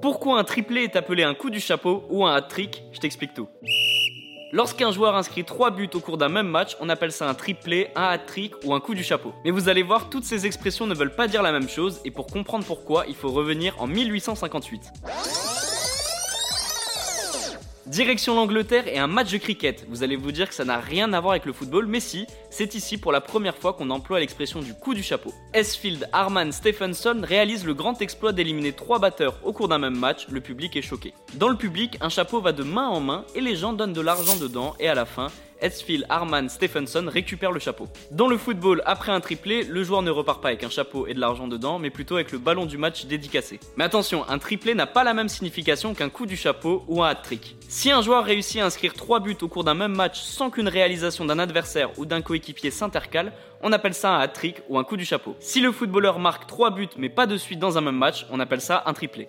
Pourquoi un triplé est appelé un coup du chapeau ou un hat-trick Je t'explique tout. Lorsqu'un joueur inscrit 3 buts au cours d'un même match, on appelle ça un triplé, un hat-trick ou un coup du chapeau. Mais vous allez voir, toutes ces expressions ne veulent pas dire la même chose et pour comprendre pourquoi, il faut revenir en 1858. Direction l'Angleterre et un match de cricket. Vous allez vous dire que ça n'a rien à voir avec le football, mais si, c'est ici pour la première fois qu'on emploie l'expression du coup du chapeau. Esfield Harman Stephenson réalise le grand exploit d'éliminer trois batteurs au cours d'un même match, le public est choqué. Dans le public, un chapeau va de main en main et les gens donnent de l'argent dedans et à la fin, Esfield Harman Stephenson récupère le chapeau. Dans le football, après un triplé, le joueur ne repart pas avec un chapeau et de l'argent dedans, mais plutôt avec le ballon du match dédicacé. Mais attention, un triplé n'a pas la même signification qu'un coup du chapeau ou un hat-trick. Si un joueur réussit à inscrire 3 buts au cours d'un même match sans qu'une réalisation d'un adversaire ou d'un coéquipier s'intercale, on appelle ça un hat-trick ou un coup du chapeau. Si le footballeur marque 3 buts mais pas de suite dans un même match, on appelle ça un triplé.